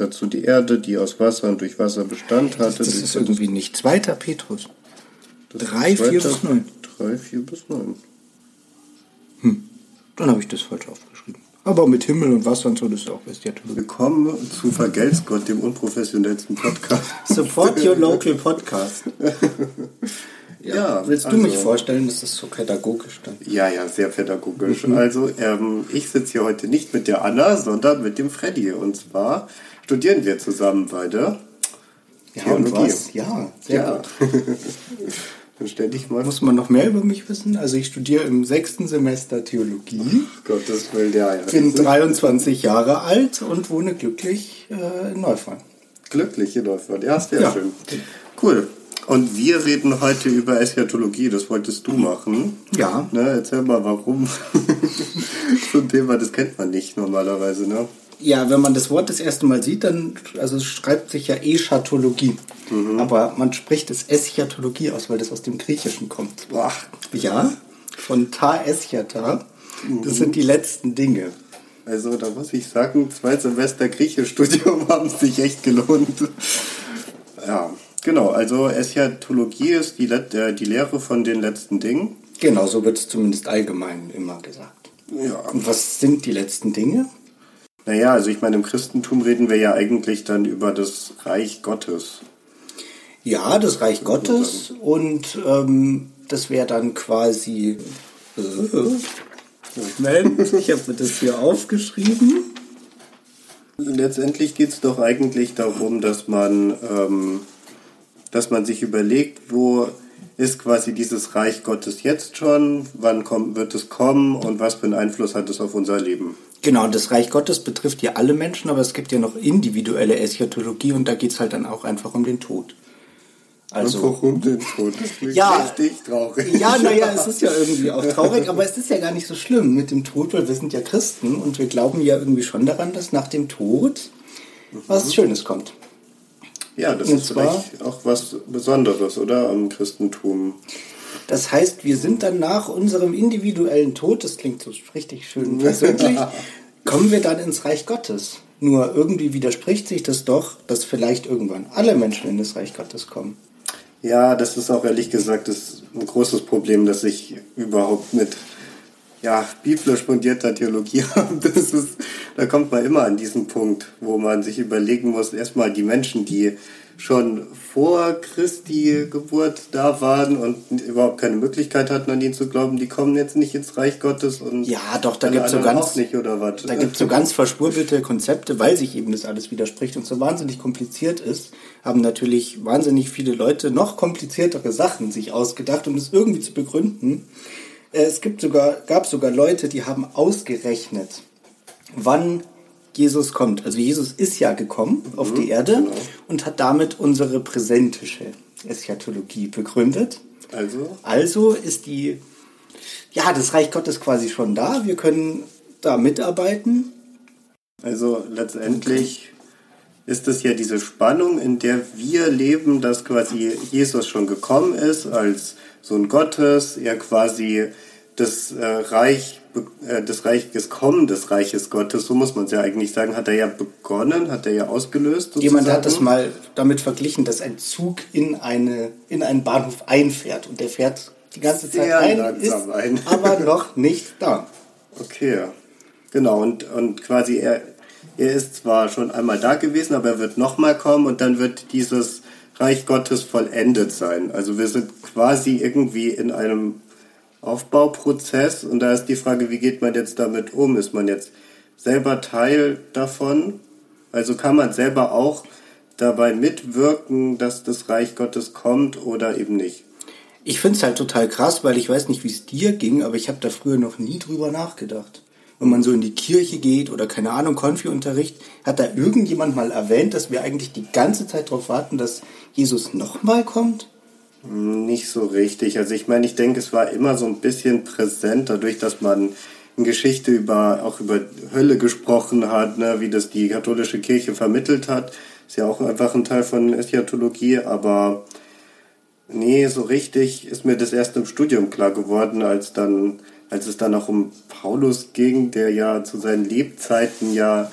dazu die Erde, die aus Wasser und durch Wasser Bestand hatte. Das ist irgendwie nicht. Zweiter Petrus. Das ist 3, 4 zweiter- bis 9. drei, vier bis neun. Dann habe ich das falsch aufgeschrieben. Aber mit Himmel und Wasser und so, das ist auch Eschatologie. Willkommen zu Vergelt's Gott, dem unprofessionellsten Podcast. Support your local podcast. Ja, Willst du also- mich vorstellen, das ist so pädagogisch dann? Ja, ja, sehr pädagogisch. Also, ähm, ich sitze hier heute nicht mit der Anna, sondern mit dem Freddy. Und zwar studieren wir zusammen beide. Ja, und Theologie. was? Ja, sehr Ja. gut. Dann stell dich mal Muss man noch mehr über mich wissen? Also ich studiere im sechsten Semester Theologie, Gottes Willen, ja, ja. bin 23 Jahre alt und wohne glücklich äh, in Neufern. Glückliche Läufer. Ja, sehr Ja. schön. Cool. Und wir reden heute über Eschatologie, das wolltest du machen. Ja. Ne, erzähl mal, warum. so ein Thema, das kennt man nicht normalerweise, ne? Ja, wenn man das Wort das erste Mal sieht, dann also es schreibt sich ja Eschatologie. Aber man spricht es Eschatologie aus, weil das aus dem Griechischen kommt. Boah. Ja, von ta eschata. Das sind die letzten Dinge. Also da muss ich sagen, zwei Semester Griechischstudium haben sich echt gelohnt. Ja, genau. Also Eschatologie ist die, Let äh, die Lehre von den letzten Dingen. Genau, so wird es zumindest allgemein immer gesagt. Ja. Und was sind die letzten Dinge? Naja, also ich meine, im Christentum reden wir ja eigentlich dann über das Reich Gottes. Ja, das Reich Gottes und ähm, das wäre dann quasi. Äh, Moment, ich habe mir das hier aufgeschrieben. Letztendlich geht es doch eigentlich darum, dass man, ähm, dass man sich überlegt, wo ist quasi dieses Reich Gottes jetzt schon, wann kommt, wird es kommen und was für einen Einfluss hat es auf unser Leben. Genau, das Reich Gottes betrifft ja alle Menschen, aber es gibt ja noch individuelle Eschatologie und da geht es halt dann auch einfach um den Tod. Also, warum denn so? Das klingt Ja. richtig traurig. ja, naja, es ist ja irgendwie auch traurig, aber es ist ja gar nicht so schlimm mit dem Tod, weil wir sind ja Christen und wir glauben ja irgendwie schon daran, dass nach dem Tod was Schönes kommt. Ja, das Und ist zwar- vielleicht auch was Besonderes, oder? Am Christentum. Das heißt, wir sind dann nach unserem individuellen Tod, das klingt so richtig schön persönlich, kommen wir dann ins Reich Gottes. Nur irgendwie widerspricht sich das doch, dass vielleicht irgendwann alle Menschen in das Reich Gottes kommen. Ja, das ist auch ehrlich gesagt das ein großes Problem, dass ich überhaupt mit ja, biblisch fundierter Theologie habe. Das da kommt man immer an diesen Punkt, wo man sich überlegen muss, erstmal die Menschen, die schon vor Christi Geburt da waren und überhaupt keine Möglichkeit hatten, an ihn zu glauben, die kommen jetzt nicht ins Reich Gottes und Ja, doch, da alle gibt's so ganz- nicht, oder was? Da gibt es so ganz verspurbelte Konzepte, weil sich eben das alles widerspricht und so wahnsinnig kompliziert ist, haben natürlich wahnsinnig viele Leute noch kompliziertere Sachen sich ausgedacht, um das irgendwie zu begründen. Äh, Es gibt sogar, gab sogar Leute, die haben ausgerechnet, wann Jesus kommt. Also Jesus ist ja gekommen auf die Erde und hat damit unsere präsentische Eschatologie begründet. also, Also ist die, ja, das Reich Gottes quasi schon da. Wir können da mitarbeiten. Also letztendlich ist es ja diese Spannung, in der wir leben, dass quasi Jesus schon gekommen ist als Sohn Gottes, er quasi das äh, Reich, äh, das Reich, das Kommen des Reiches Gottes, so muss man es ja eigentlich sagen, hat er ja begonnen, hat er ja ausgelöst. Sozusagen. Jemand hat das mal damit verglichen, dass ein Zug in, eine, in einen Bahnhof einfährt und der fährt die ganze Zeit Sehr ein, ist ein. aber noch nicht da. Okay, genau. Und, und quasi er, er ist zwar schon einmal da gewesen, aber er wird nochmal kommen und dann wird dieses Reich Gottes vollendet sein. Also wir sind quasi irgendwie in einem Aufbauprozess und da ist die Frage, wie geht man jetzt damit um? Ist man jetzt selber Teil davon? Also kann man selber auch dabei mitwirken, dass das Reich Gottes kommt oder eben nicht? Ich finde es halt total krass, weil ich weiß nicht, wie es dir ging, aber ich habe da früher noch nie drüber nachgedacht. Wenn man so in die Kirche geht oder keine Ahnung, Konfi-Unterricht, hat da irgendjemand mal erwähnt, dass wir eigentlich die ganze Zeit darauf warten, dass Jesus nochmal kommt? Nicht so richtig. Also ich meine, ich denke, es war immer so ein bisschen präsent, dadurch, dass man in Geschichte über auch über Hölle gesprochen hat, ne, wie das die katholische Kirche vermittelt hat. Ist ja auch einfach ein Teil von Eschatologie, aber nee, so richtig ist mir das erst im Studium klar geworden, als dann, als es dann auch um Paulus ging, der ja zu seinen Lebzeiten ja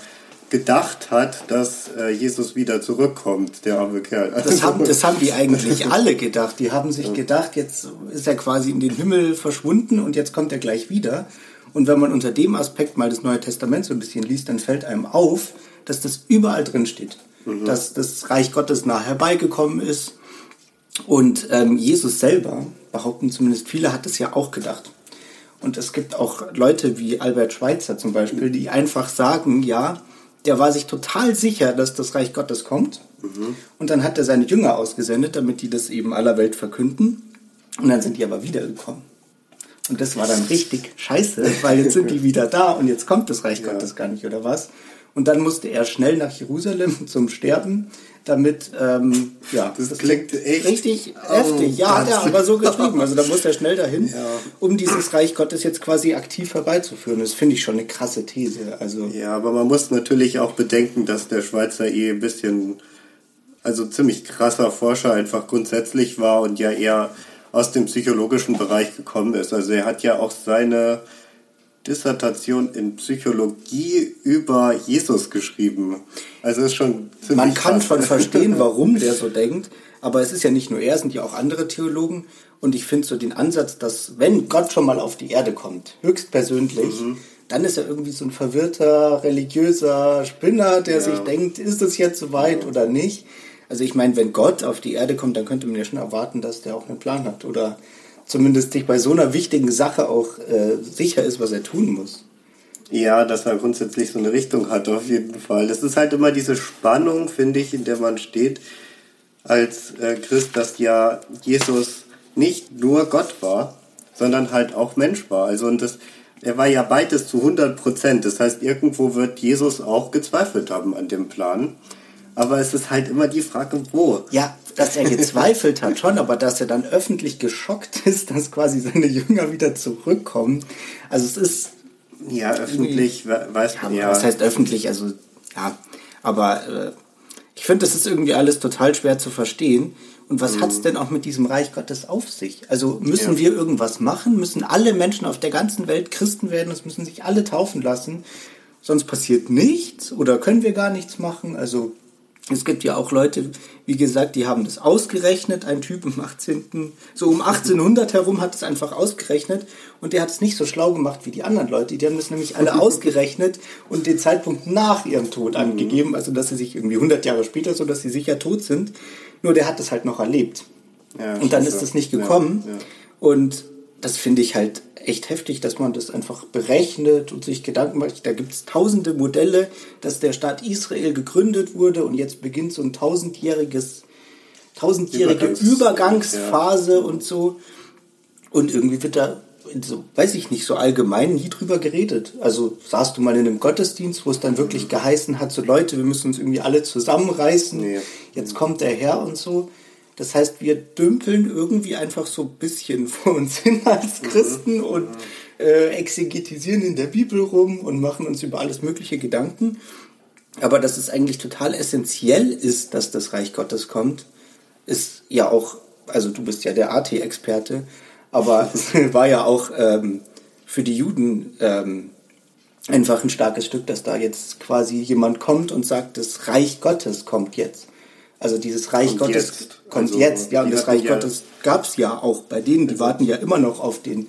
gedacht hat, dass äh, Jesus wieder zurückkommt, der arme Kerl. Das Also- haben, das haben die eigentlich alle gedacht. Die haben sich gedacht, jetzt ist er quasi in den Himmel verschwunden und jetzt kommt er gleich wieder. Und wenn man unter dem Aspekt mal das Neue Testament so ein bisschen liest, dann fällt einem auf, dass das überall drin steht. Dass das Reich Gottes nah herbeigekommen ist. Und ähm, Jesus selber, behaupten zumindest viele, hat es ja auch gedacht. Und es gibt auch Leute wie Albert Schweitzer zum Beispiel, die einfach sagen, ja, der war sich total sicher, dass das Reich Gottes kommt. Und dann hat er seine Jünger ausgesendet, damit die das eben aller Welt verkünden. Und dann sind die aber wiedergekommen. Und das war dann richtig scheiße, weil jetzt sind die wieder da und jetzt kommt das Reich Gottes gar nicht, oder was? Und dann musste er schnell nach Jerusalem zum Sterben, damit, ähm, ja, Das klingt echt- richtig Oh heftig. Ja, hat er aber so geschrieben. Also da muss er schnell dahin, Ja. um dieses Reich Gottes jetzt quasi aktiv herbeizuführen. Das finde ich schon eine krasse These. Also Ja, aber man muss natürlich auch bedenken, dass der Schweizer eh ein bisschen, also ziemlich krasser Forscher einfach grundsätzlich war und ja eher aus dem psychologischen Bereich gekommen ist. Also er hat ja auch seine Dissertation in Psychologie über Jesus geschrieben. Also ist schon ziemlich man kann schon verstehen, warum der so denkt. Aber es ist ja nicht nur er, es sind ja auch andere Theologen. Und ich finde so den Ansatz, dass wenn Gott schon mal auf die Erde kommt, höchstpersönlich, Mhm. dann ist er irgendwie so ein verwirrter, religiöser Spinner, der Ja. sich denkt, ist es jetzt soweit oder nicht? Also ich meine, wenn Gott auf die Erde kommt, dann könnte man ja schon erwarten, dass der auch einen Plan hat. Oder zumindest sich bei so einer wichtigen Sache auch äh, sicher ist, was er tun muss. Ja, dass er grundsätzlich so eine Richtung hat, auf jeden Fall. Es ist halt immer diese Spannung, finde ich, in der man steht als äh, Christ, dass ja Jesus nicht nur Gott war, sondern halt auch Mensch war. Also und das, er war ja beides zu 100 Prozent. Das heißt, irgendwo wird Jesus auch gezweifelt haben an dem Plan. Aber es ist halt immer die Frage, wo. Ja, dass er gezweifelt hat schon, aber dass er dann öffentlich geschockt ist, dass quasi seine Jünger wieder zurückkommen. Also es ist, Ja, öffentlich we- weiß ja, man ja. was heißt öffentlich, also ja, aber äh, ich finde, das ist irgendwie alles total schwer zu verstehen. Und was hat's denn auch mit diesem Reich Gottes auf sich? Also müssen Ja. wir irgendwas machen? Müssen alle Menschen auf der ganzen Welt Christen werden? Es müssen sich alle taufen lassen? Sonst passiert nichts? Oder können wir gar nichts machen? Also es gibt ja auch Leute, wie gesagt, die haben das ausgerechnet. Ein Typ im 18., so um 1800 herum hat es einfach ausgerechnet und der hat es nicht so schlau gemacht wie die anderen Leute. Die haben das nämlich alle ausgerechnet und den Zeitpunkt nach ihrem Tod angegeben, also dass sie sich irgendwie 100 Jahre später, so dass sie sicher tot sind. Nur der hat es halt noch erlebt. Ja, und dann ist es nicht Ja, gekommen. ja. Und das finde ich halt echt heftig, dass man das einfach berechnet und sich Gedanken macht. Da gibt es tausende Modelle, dass der Staat Israel gegründet wurde und jetzt beginnt so ein tausendjähriges, tausendjährige Übergangs- Übergangsphase und so. Und irgendwie wird da, so, weiß ich nicht, so allgemein nie drüber geredet. Also saßt du mal in einem Gottesdienst, wo es dann wirklich geheißen hat, so Leute, wir müssen uns irgendwie alle zusammenreißen. Nee. Jetzt kommt der Herr und so. Das heißt, wir dümpeln irgendwie einfach so ein bisschen vor uns hin als Christen und äh, exegetisieren in der Bibel rum und machen uns über alles mögliche Gedanken. Aber dass es eigentlich total essentiell ist, dass das Reich Gottes kommt, ist ja auch, also du bist ja der AT-Experte, aber es war ja auch ähm, für die Juden ähm, einfach ein starkes Stück, dass da jetzt quasi jemand kommt und sagt, das Reich Gottes kommt jetzt. Also dieses Reich Kommt Gottes jetzt. kommt Also, jetzt, ja, und das Reich ja- Gottes gab es ja auch bei denen, die warten ja immer noch auf den,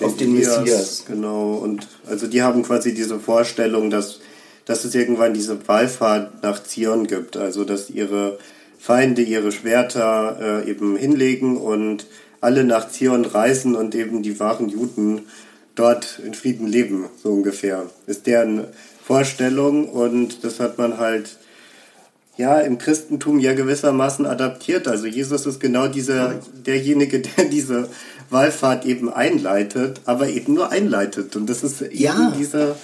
auf den, Elias, Messias. Genau, und also die haben quasi diese Vorstellung, dass, dass es irgendwann diese Wallfahrt nach Zion gibt, also dass ihre Feinde ihre Schwerter äh, eben hinlegen und alle nach Zion reisen und eben die wahren Juden dort in Frieden leben, so ungefähr. Ist deren Vorstellung und das hat man halt ja im Christentum ja gewissermaßen adaptiert. Also Jesus ist genau dieser derjenige, der diese Wallfahrt eben einleitet, aber eben nur einleitet. Und das ist eben Ja. dieser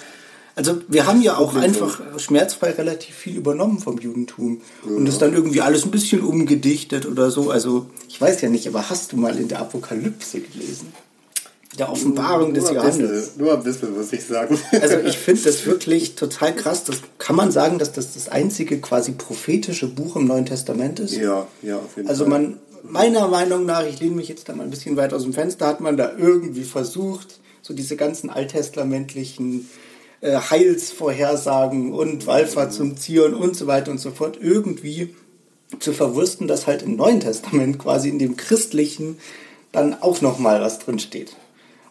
Also wir haben ja auch einfach schmerzfrei relativ viel übernommen vom Judentum und das dann irgendwie alles ein bisschen umgedichtet oder so. Also ich weiß ja nicht, aber hast du mal in der Apokalypse gelesen? Der Offenbarung des Johannes. nur ein bisschen, muss ich sagen. Also ich finde das wirklich total krass. Das kann man sagen, dass das das einzige quasi prophetische Buch im Neuen Testament ist. ja, ja, auf jeden Also Fall. man, meiner Meinung nach, ich lehne mich jetzt da mal ein bisschen weit aus dem Fenster, hat man da irgendwie versucht, so diese ganzen alttestamentlichen äh, Heilsvorhersagen und Wallfahrt zum Zion und so weiter und so fort irgendwie zu verwursten, dass halt im Neuen Testament quasi in dem christlichen dann auch nochmal was drin steht.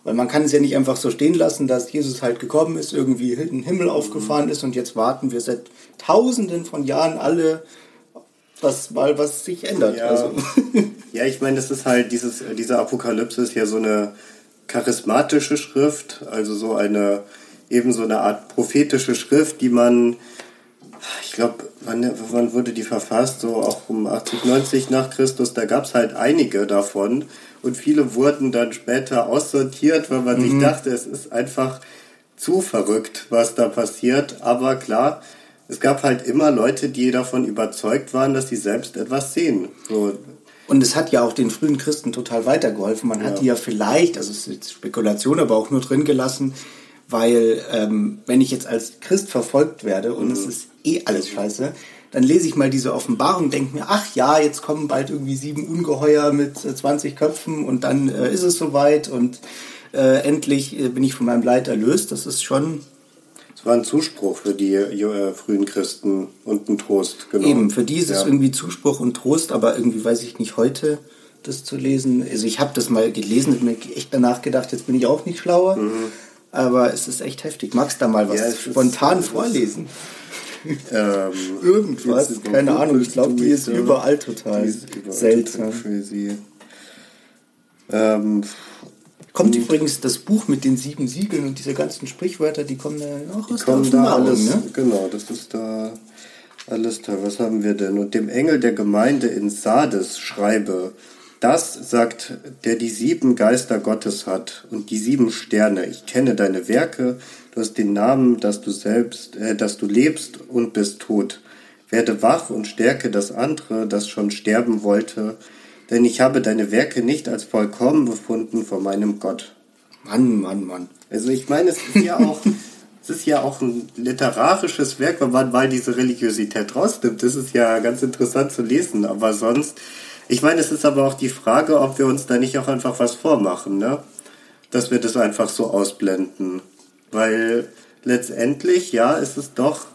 Weil man kann es ja nicht einfach so stehen lassen, dass Jesus halt gekommen ist, irgendwie in den Himmel aufgefahren ist und jetzt warten wir seit tausenden von Jahren alle, was mal was sich ändert. Ja, also. ja ich meine, das ist halt dieses, diese Apokalypse ist ja so eine charismatische Schrift, also so eine eben so eine Art prophetische Schrift, die man, ich glaube, wann, wann wurde die verfasst? So auch um 80, 90 nach Christus, da gab es halt einige davon und viele wurden dann später aussortiert, weil man mhm. sich dachte, es ist einfach zu verrückt, was da passiert. Aber klar, es gab halt immer Leute, die davon überzeugt waren, dass sie selbst etwas sehen. So. Und es hat ja auch den frühen Christen total weitergeholfen. Man ja. hat die ja vielleicht, also es ist jetzt Spekulation, aber auch nur drin gelassen, weil ähm, wenn ich jetzt als Christ verfolgt werde und mhm. es ist eh alles scheiße, dann lese ich mal diese Offenbarung, denke mir, ach ja, jetzt kommen bald irgendwie sieben Ungeheuer mit 20 äh, Köpfen und dann äh, ist es soweit und äh, endlich äh, bin ich von meinem Leid erlöst. Das ist schon. Es war ein Zuspruch für die äh, frühen Christen und ein Trost, genau. Eben, für die ist ja. es irgendwie Zuspruch und Trost, aber irgendwie weiß ich nicht heute das zu lesen. Also ich habe das mal gelesen und mir echt danach gedacht, jetzt bin ich auch nicht schlauer. Mhm. Aber es ist echt heftig. Magst du da mal was ja, spontan ist, vorlesen? Ähm, Irgendwas, keine Ahnung. Ich glaube, die ist überall total ist überall seltsam. Total ähm, Kommt übrigens das Buch mit den sieben Siegeln und diese ganzen Sprichwörter, die kommen da auch aus kommen da alles, ne? Genau, das ist da alles toll. Was haben wir denn? Und dem Engel der Gemeinde in Sardes schreibe, das sagt, der die sieben Geister Gottes hat und die sieben Sterne. Ich kenne deine Werke, du hast den Namen, dass du selbst, äh, dass du lebst und bist tot. Werde wach und stärke das andere, das schon sterben wollte, denn ich habe deine Werke nicht als vollkommen befunden vor meinem Gott. Mann, Mann, Mann. Also ich meine, es ist ja auch, es ist ja auch ein literarisches Werk, wenn man mal diese Religiosität rausnimmt. Das ist ja ganz interessant zu lesen, aber sonst ich meine, es ist aber auch die Frage, ob wir uns da nicht auch einfach was vormachen, ne? Dass wir das einfach so ausblenden. Weil letztendlich, ja, ist es doch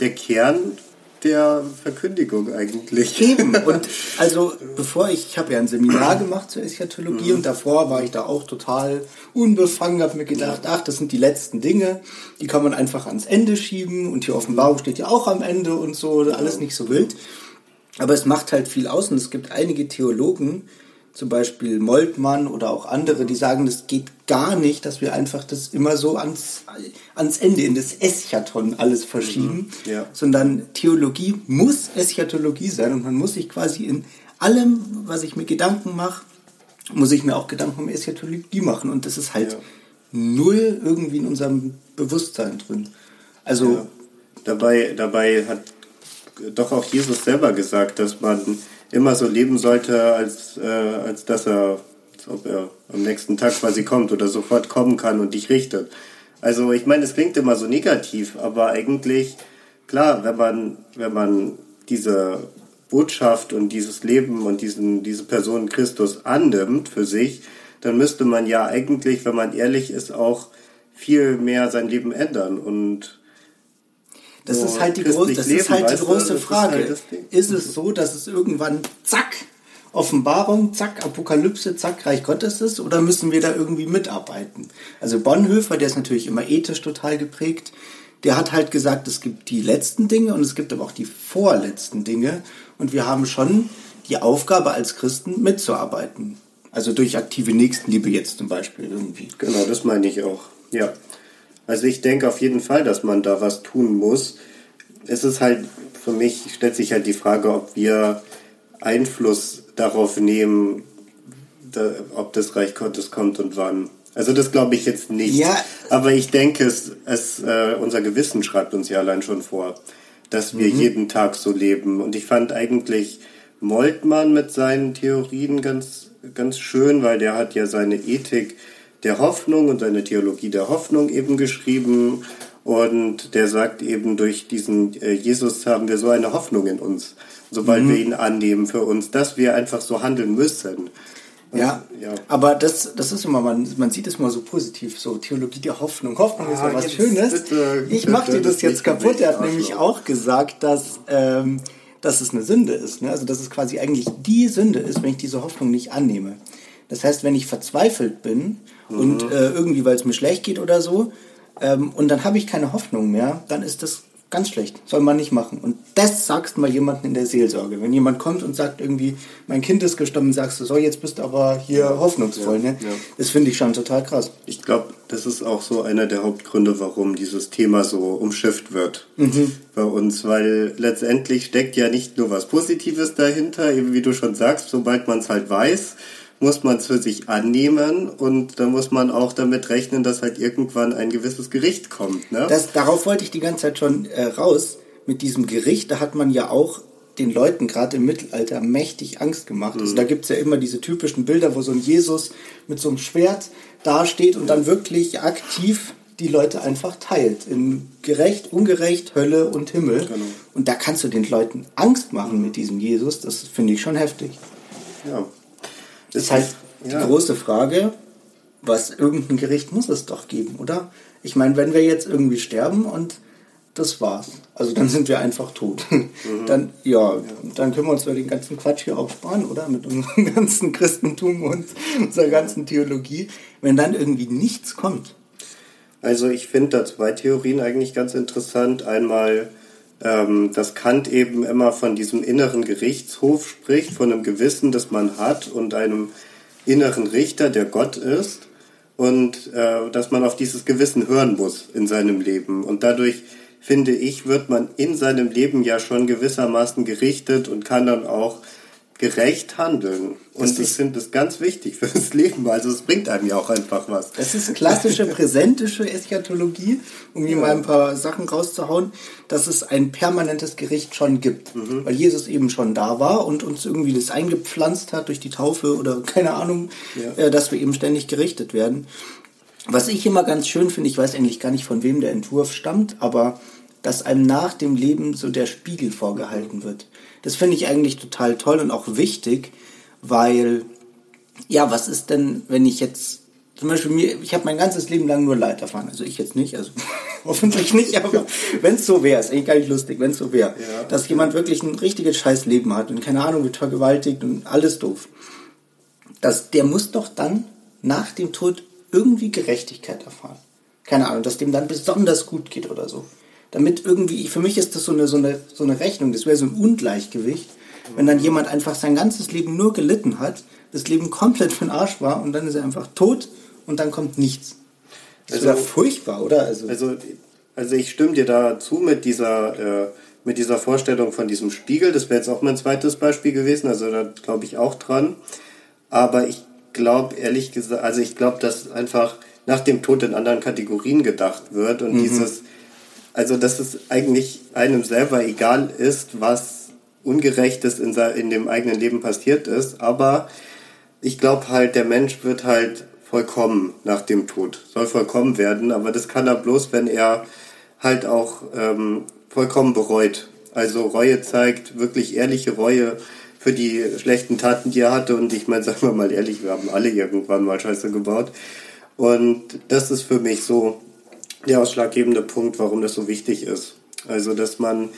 der Kern der Verkündigung eigentlich. Eben. Und also bevor ich, ich habe ja ein Seminar gemacht zur Eschatologie mhm. und davor war ich da auch total unbefangen, habe mir gedacht, ach, das sind die letzten Dinge, die kann man einfach ans Ende schieben und die Offenbarung steht ja auch am Ende und so, alles nicht so wild. Aber es macht halt viel aus und es gibt einige Theologen, zum Beispiel Moltmann oder auch andere, die sagen, das geht gar nicht, dass wir einfach das immer so ans, ans Ende, in das Eschaton alles verschieben, mhm, ja. sondern Theologie muss Eschatologie sein und man muss sich quasi in allem, was ich mir Gedanken mache, muss ich mir auch Gedanken um Eschatologie machen und das ist halt ja. null irgendwie in unserem Bewusstsein drin. Also ja. dabei, dabei hat doch auch Jesus selber gesagt, dass man immer so leben sollte, als, äh, als dass er, als ob er am nächsten Tag quasi kommt oder sofort kommen kann und dich richtet. Also ich meine, es klingt immer so negativ, aber eigentlich, klar, wenn man, wenn man diese Botschaft und dieses Leben und diesen, diese Person Christus annimmt für sich, dann müsste man ja eigentlich, wenn man ehrlich ist, auch viel mehr sein Leben ändern und das ist halt die, groß, das leben, ist halt die große Frage. Ist, halt ist es so, dass es irgendwann zack, Offenbarung, zack, Apokalypse, zack, Reich Gottes ist oder müssen wir da irgendwie mitarbeiten? Also Bonhoeffer, der ist natürlich immer ethisch total geprägt, der hat halt gesagt, es gibt die letzten Dinge und es gibt aber auch die vorletzten Dinge und wir haben schon die Aufgabe als Christen mitzuarbeiten. Also durch aktive Nächstenliebe jetzt zum Beispiel irgendwie. Genau, das meine ich auch. Ja. Also ich denke auf jeden Fall, dass man da was tun muss. Es ist halt, für mich stellt sich halt die Frage, ob wir Einfluss darauf nehmen, da, ob das Reich Gottes kommt und wann. Also das glaube ich jetzt nicht. Ja. Aber ich denke, es, es äh, unser Gewissen schreibt uns ja allein schon vor, dass wir mhm. jeden Tag so leben. Und ich fand eigentlich Moltmann mit seinen Theorien ganz, ganz schön, weil der hat ja seine Ethik der Hoffnung und seine Theologie der Hoffnung eben geschrieben. Und der sagt eben, durch diesen äh, Jesus haben wir so eine Hoffnung in uns, sobald mhm. wir ihn annehmen für uns, dass wir einfach so handeln müssen. Ja, ja, aber das, das ist immer, man, man sieht es mal so positiv, so Theologie der Hoffnung. Hoffnung ah, ist ja was Schönes. Bitte, ich mache dir das, das jetzt kaputt. Er hat nämlich auch gesagt, dass, ähm, dass es eine Sünde ist. Ne? Also dass es quasi eigentlich die Sünde ist, wenn ich diese Hoffnung nicht annehme. Das heißt, wenn ich verzweifelt bin mhm. und äh, irgendwie, weil es mir schlecht geht oder so, ähm, und dann habe ich keine Hoffnung mehr, dann ist das Ganz schlecht. Soll man nicht machen. Und das sagst mal jemandem in der Seelsorge. Wenn jemand kommt und sagt irgendwie, mein Kind ist gestorben, sagst du, so, jetzt bist du aber hier hoffnungsvoll. Ja, ne? Ja. Das finde ich schon total krass. Ich glaube, das ist auch so einer der Hauptgründe, warum dieses Thema so umschifft wird mhm. bei uns. Weil letztendlich steckt ja nicht nur was Positives dahinter, eben wie du schon sagst, sobald man es halt weiß, muss man es für sich annehmen und da muss man auch damit rechnen, dass halt irgendwann ein gewisses Gericht kommt. Ne? Das, darauf wollte ich die ganze Zeit schon äh, raus. Mit diesem Gericht, da hat man ja auch den Leuten gerade im Mittelalter mächtig Angst gemacht. Also mhm. Also da gibt es ja immer diese typischen Bilder, wo so ein Jesus mit so einem Schwert dasteht und dann wirklich aktiv die Leute einfach teilt. In gerecht, ungerecht, Hölle und Himmel. Genau. Und da kannst du den Leuten Angst machen mit diesem Jesus. Das finde ich schon heftig. Ja. Das ist halt ja. die große Frage, was irgendein Gericht muss es doch geben, oder? Ich meine, wenn wir jetzt irgendwie sterben und das war's. Also dann sind wir einfach tot. Mhm. Dann, ja, dann können wir uns den ganzen Quatsch hier auch sparen, oder? Mit unserem ganzen Christentum und unserer ganzen Theologie. Wenn dann irgendwie nichts kommt. Also ich finde da zwei Theorien eigentlich ganz interessant. Einmal ähm, dass Kant eben immer von diesem inneren Gerichtshof spricht, von einem Gewissen, das man hat und einem inneren Richter, der Gott ist und äh, dass man auf dieses Gewissen hören muss in seinem Leben. Und dadurch, finde ich, wird man in seinem Leben ja schon gewissermaßen gerichtet und kann dann auch gerecht handeln. Und ich finde das ganz wichtig für das Leben. Also es bringt einem ja auch einfach was. Das ist klassische präsentische Eschatologie, um hier ja. mal ein paar Sachen rauszuhauen, dass es ein permanentes Gericht schon gibt. Mhm. Weil Jesus eben schon da war und uns irgendwie das eingepflanzt hat durch die Taufe oder keine Ahnung, ja. äh, dass wir eben ständig gerichtet werden. Was ich immer ganz schön finde, ich weiß eigentlich gar nicht, von wem der Entwurf stammt, aber dass einem nach dem Leben so der Spiegel vorgehalten wird. Das finde ich eigentlich total toll und auch wichtig, weil, ja, was ist denn, wenn ich jetzt, zum Beispiel mir, ich habe mein ganzes Leben lang nur Leiter fahren, also ich jetzt nicht, also hoffentlich nicht, aber wenn es so wäre, ist eigentlich gar nicht lustig, wenn es so wäre, ja. dass jemand wirklich ein richtiges scheiß Leben hat und keine Ahnung, wird vergewaltigt und alles doof. Das, der muss doch dann nach dem Tod irgendwie Gerechtigkeit erfahren. Keine Ahnung, dass dem dann besonders gut geht oder so damit irgendwie, für mich ist das so eine, so eine, so eine Rechnung, das wäre so ein Ungleichgewicht, wenn dann jemand einfach sein ganzes Leben nur gelitten hat, das Leben komplett für den Arsch war und dann ist er einfach tot und dann kommt nichts. Das also, wäre furchtbar, oder? Also, also, also ich stimme dir dazu mit dieser, äh, mit dieser Vorstellung von diesem Spiegel. Das wäre jetzt auch mein zweites Beispiel gewesen, also da glaube ich auch dran. Aber ich glaube ehrlich gesagt, also ich glaube, dass einfach nach dem Tod in anderen Kategorien gedacht wird und mhm. dieses also, dass es eigentlich einem selber egal ist, was Ungerechtes in, in dem eigenen Leben passiert ist. Aber ich glaube halt, der Mensch wird halt vollkommen nach dem Tod, soll vollkommen werden. Aber das kann er bloß, wenn er halt auch ähm, vollkommen bereut. Also Reue zeigt, wirklich ehrliche Reue für die schlechten Taten, die er hatte. Und ich meine, sagen wir mal ehrlich, wir haben alle irgendwann mal Scheiße gebaut. Und das ist für mich so der ausschlaggebende Punkt, warum das so wichtig ist. Also, dass man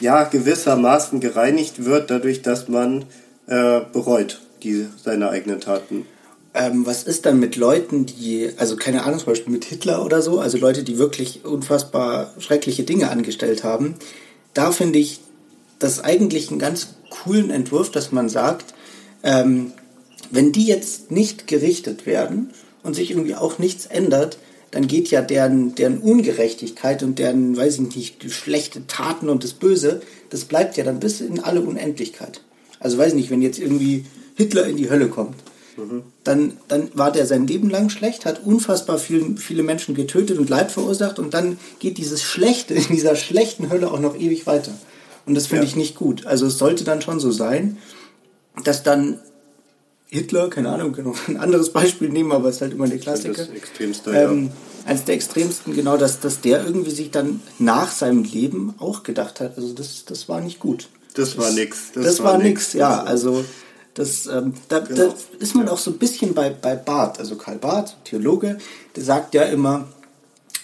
ja gewissermaßen gereinigt wird, dadurch, dass man äh, bereut die, seine eigenen Taten. Ähm, was ist dann mit Leuten, die, also keine Ahnung, zum Beispiel mit Hitler oder so, also Leute, die wirklich unfassbar schreckliche Dinge angestellt haben? Da finde ich das eigentlich einen ganz coolen Entwurf, dass man sagt, ähm, wenn die jetzt nicht gerichtet werden und sich irgendwie auch nichts ändert, dann geht ja deren, deren Ungerechtigkeit und deren, weiß ich nicht, schlechte Taten und das Böse, das bleibt ja dann bis in alle Unendlichkeit. Also weiß ich nicht, wenn jetzt irgendwie Hitler in die Hölle kommt, mhm. dann, dann war der sein Leben lang schlecht, hat unfassbar viel, viele Menschen getötet und Leid verursacht und dann geht dieses Schlechte in dieser schlechten Hölle auch noch ewig weiter. Und das finde ja. ich nicht gut. Also es sollte dann schon so sein, dass dann Hitler, keine Ahnung, auch ein anderes Beispiel nehmen, aber es ist halt immer der Klassiker. Das Extremste, ähm, ja. Eines der extremsten, genau, dass, dass der irgendwie sich dann nach seinem Leben auch gedacht hat, also das, das war nicht gut. Das, das war nix. Das, das war, war nix, ja. Also Das, ähm, da, genau. da ist man auch so ein bisschen bei, bei Barth, also Karl Barth, Theologe, der sagt ja immer,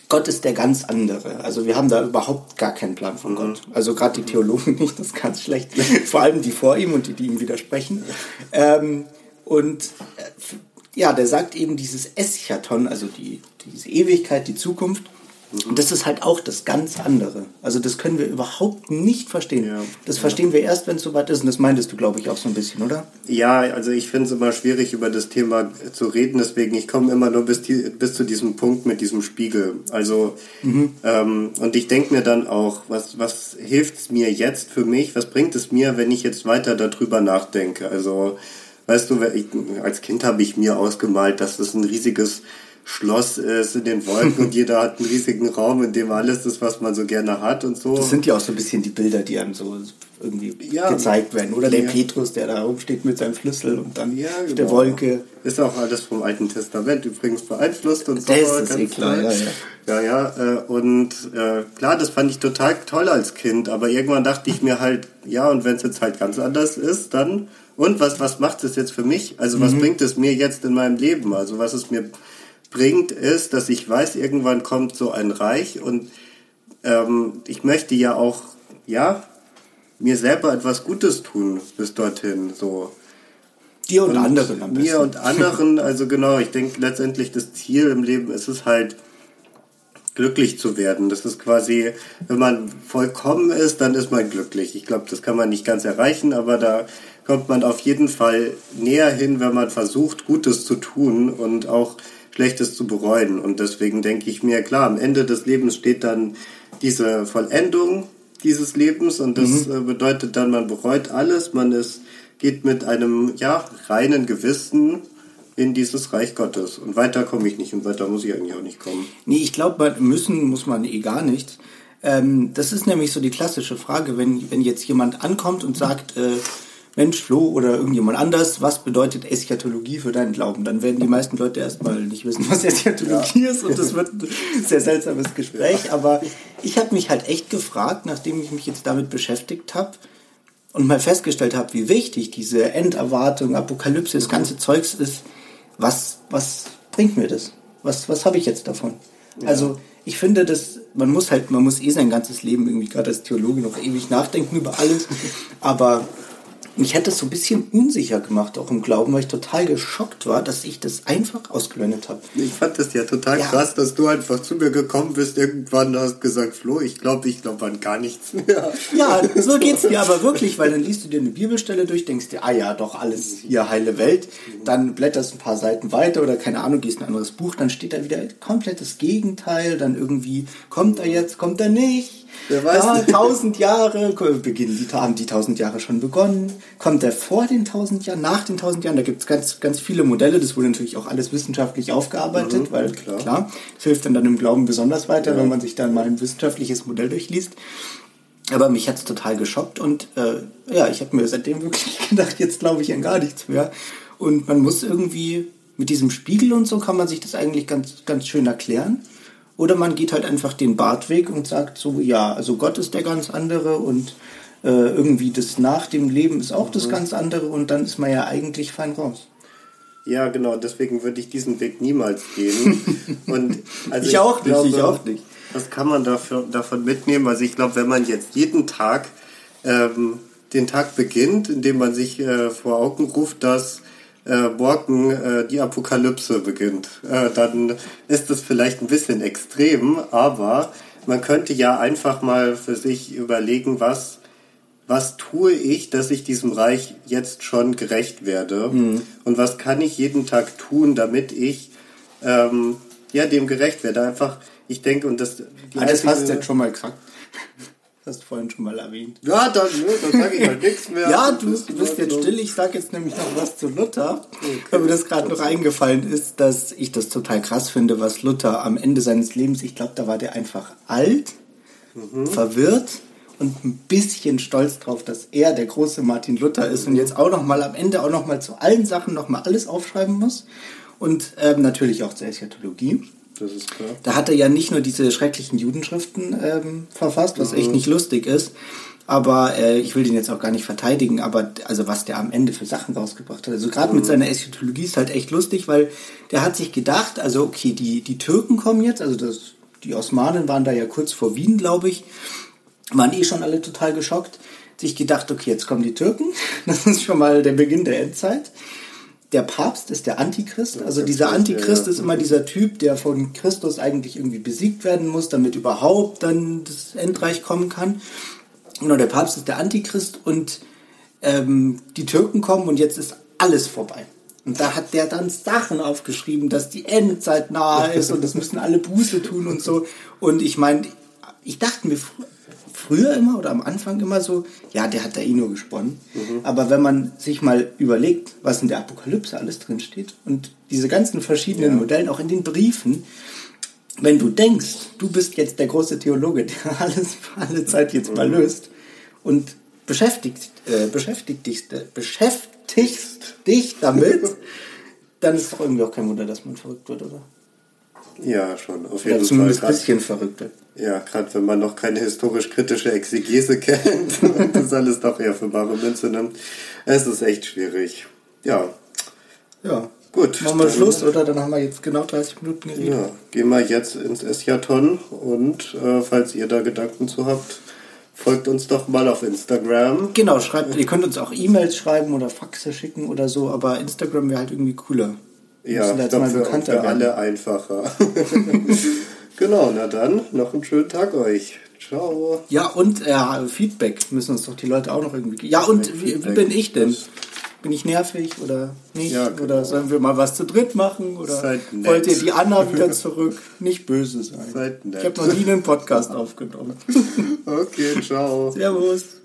Gott ist der ganz andere. Also wir haben da überhaupt gar keinen Plan von mhm. Gott. Also gerade die Theologen nicht, das ist ganz schlecht. Vor allem die vor ihm und die, die ihm widersprechen. Ähm, und äh, ja, der sagt eben dieses Eschaton, also die, diese Ewigkeit, die Zukunft, und das ist halt auch das ganz andere. Also das können wir überhaupt nicht verstehen. Ja, das verstehen wir erst, wenn es soweit ist. Und das meintest du, glaube ich, auch so ein bisschen, oder? Ja, also ich finde es immer schwierig, über das Thema zu reden. Deswegen, ich komme immer nur bis, die, bis zu diesem Punkt mit diesem Spiegel. Also, mhm. ähm, und ich denke mir dann auch, was, was hilft es mir jetzt für mich? Was bringt es mir, wenn ich jetzt weiter darüber nachdenke? Also, weißt du, als Kind habe ich mir ausgemalt, dass das ein riesiges Schloss ist in den Wolken und jeder hat einen riesigen Raum, in dem alles ist, was man so gerne hat und so. Das sind ja auch so ein bisschen die Bilder, die einem so irgendwie ja, gezeigt werden. Oder der ja. Petrus, der da rumsteht mit seinem Schlüssel und dann ja, genau. der Wolke. Ist auch alles vom Alten Testament übrigens beeinflusst und so. Das ist eh klar, ja, ja. Ja, ja, äh, und äh, klar, das fand ich total toll als Kind, aber irgendwann dachte ich mir halt, ja, und wenn es jetzt halt ganz anders ist, dann, und was, was macht es jetzt für mich? Also was mhm. bringt es mir jetzt in meinem Leben? Also was ist mir bringt, ist, dass ich weiß, irgendwann kommt so ein Reich und ähm, ich möchte ja auch, ja, mir selber etwas Gutes tun bis dorthin, so. Dir und, und anderen am besten. Mir und anderen, also genau, ich denke letztendlich das Ziel im Leben ist es halt, glücklich zu werden. Das ist quasi, wenn man vollkommen ist, dann ist man glücklich. Ich glaube, das kann man nicht ganz erreichen, aber da kommt man auf jeden Fall näher hin, wenn man versucht, Gutes zu tun und auch Schlechtes zu bereuen. Und deswegen denke ich mir, klar, am Ende des Lebens steht dann diese Vollendung dieses Lebens und das mhm. Äh, bedeutet dann, man bereut alles, man ist, geht mit einem ja, reinen Gewissen in dieses Reich Gottes. Und weiter komme ich nicht und weiter muss ich eigentlich auch nicht kommen. Nee, ich glaube, müssen muss man eh gar nicht. Ähm, das ist nämlich so die klassische Frage, wenn, wenn jetzt jemand ankommt und sagt, äh, Mensch, Flo oder irgendjemand anders, was bedeutet Eschatologie für deinen Glauben? Dann werden die meisten Leute erstmal nicht wissen, was Eschatologie ja. ist und das wird ein sehr seltsames Gespräch. Aber ich habe mich halt echt gefragt, nachdem ich mich jetzt damit beschäftigt habe und mal festgestellt habe, wie wichtig diese Enderwartung, Apokalypse, das ganze Zeugs ist, was, was bringt mir das? Was, was habe ich jetzt davon? Ja. Also ich finde, dass man muss halt, man muss eh sein ganzes Leben irgendwie gerade als Theologe noch ewig nachdenken über alles, aber mich hat das so ein bisschen unsicher gemacht, auch im Glauben, weil ich total geschockt war, dass ich das einfach ausgeblendet habe. Ich fand das ja total ja. krass, dass du einfach zu mir gekommen bist, irgendwann hast gesagt, Flo, ich glaube, ich glaube an gar nichts mehr. Ja, so geht's dir aber wirklich, weil dann liest du dir eine Bibelstelle durch, denkst dir, ah ja, doch alles hier heile Welt, dann blätterst ein paar Seiten weiter oder keine Ahnung, gehst ein anderes Buch, dann steht da wieder komplettes Gegenteil, dann irgendwie kommt er jetzt, kommt er nicht Wer weiß ja, tausend Jahre, beginnen die, haben die tausend Jahre schon begonnen. Kommt er vor den tausend Jahren, nach den tausend Jahren? Da gibt es ganz, ganz viele Modelle. Das wurde natürlich auch alles wissenschaftlich aufgearbeitet, mhm, weil klar. klar, das hilft dann, dann im Glauben besonders weiter, ja. wenn man sich dann mal ein wissenschaftliches Modell durchliest. Aber mich hat es total geschockt und äh, ja, ich habe mir seitdem wirklich gedacht, jetzt glaube ich an gar nichts mehr. Und man muss irgendwie mit diesem Spiegel und so kann man sich das eigentlich ganz, ganz schön erklären. Oder man geht halt einfach den Bartweg und sagt so, ja, also Gott ist der ganz andere und äh, irgendwie das nach dem Leben ist auch mhm. das ganz andere und dann ist man ja eigentlich fein raus. Ja, genau, deswegen würde ich diesen Weg niemals gehen. Und also ich, ich auch glaube, nicht, ich auch nicht. Was kann man dafür, davon mitnehmen? Also ich glaube, wenn man jetzt jeden Tag ähm, den Tag beginnt, indem man sich äh, vor Augen ruft, dass äh, morgen äh, die Apokalypse beginnt, äh, dann ist das vielleicht ein bisschen extrem, aber man könnte ja einfach mal für sich überlegen, was, was tue ich, dass ich diesem Reich jetzt schon gerecht werde mhm. und was kann ich jeden Tag tun, damit ich ähm, ja, dem gerecht werde. Einfach, ich denke, und das... Die ah, das hast du jetzt schon mal gesagt. Hast du vorhin schon mal erwähnt. Ja, dann, ne, dann sage ich halt nichts mehr. ja, du, du bist jetzt still. Ich sage jetzt nämlich noch was zu Luther. Okay. Weil mir das gerade noch eingefallen ist, dass ich das total krass finde, was Luther am Ende seines Lebens, ich glaube, da war der einfach alt, mhm. verwirrt und ein bisschen stolz drauf, dass er der große Martin Luther ist mhm. und jetzt auch noch mal am Ende auch noch mal zu allen Sachen noch mal alles aufschreiben muss. Und ähm, natürlich auch zur Eschatologie. Das ist klar. Da hat er ja nicht nur diese schrecklichen Judenschriften ähm, verfasst, was mhm. echt nicht lustig ist. Aber äh, ich will den jetzt auch gar nicht verteidigen, aber also was der am Ende für Sachen rausgebracht hat. Also gerade mit seiner Eschatologie ist halt echt lustig, weil der hat sich gedacht, also okay, die, die Türken kommen jetzt, also das, die Osmanen waren da ja kurz vor Wien, glaube ich, waren eh schon alle total geschockt, sich gedacht, okay, jetzt kommen die Türken, das ist schon mal der Beginn der Endzeit. Der Papst ist der Antichrist, also dieser Antichrist ist immer dieser Typ, der von Christus eigentlich irgendwie besiegt werden muss, damit überhaupt dann das Endreich kommen kann. Genau, der Papst ist der Antichrist und ähm, die Türken kommen und jetzt ist alles vorbei. Und da hat der dann Sachen aufgeschrieben, dass die Endzeit nahe ist und das müssen alle Buße tun und so. Und ich meine, ich dachte mir früher immer oder am Anfang immer so, ja, der hat da eh nur gesponnen. Aber wenn man sich mal überlegt, was in der Apokalypse alles drin steht und diese ganzen verschiedenen Modellen, auch in den Briefen, wenn du denkst, du bist jetzt der große Theologe, der alles alle Zeit jetzt mal löst und beschäftigt, äh, beschäftigt, dich, äh, beschäftigst dich damit, dann ist doch irgendwie auch kein Wunder, dass man verrückt wird, oder? Ja, schon, auf Oder jeden zumindest Fall. ein bisschen verrückt wird. Ja, gerade wenn man noch keine historisch-kritische Exegese kennt und das alles doch eher für bare Münze nimmt. Es ist echt schwierig. Ja, Ja. Gut, Machen wir Schluss, oder? Dann haben wir jetzt genau 30 Minuten geredet. ja, gehen wir jetzt ins Eschaton und äh, falls ihr da Gedanken zu habt, folgt uns doch mal auf Instagram. Genau, schreibt, ihr könnt uns auch E-Mails schreiben oder Faxe schicken oder so, aber Instagram wäre halt irgendwie cooler. Ja, müssen da jetzt mal bekannter für werden. alle einfacher. genau, na dann, noch einen schönen Tag euch. Ciao. Ja, und äh, Feedback müssen uns doch die Leute auch noch irgendwie geben. Ja, und wie, wie bin ich denn? Bin ich nervig oder nicht? Ja, genau. Oder sollen wir mal was zu dritt machen? Oder wollt ihr die Anna wieder zurück? Nicht böse sein. Ich habe noch nie einen Podcast aufgenommen. Okay, ciao. Servus.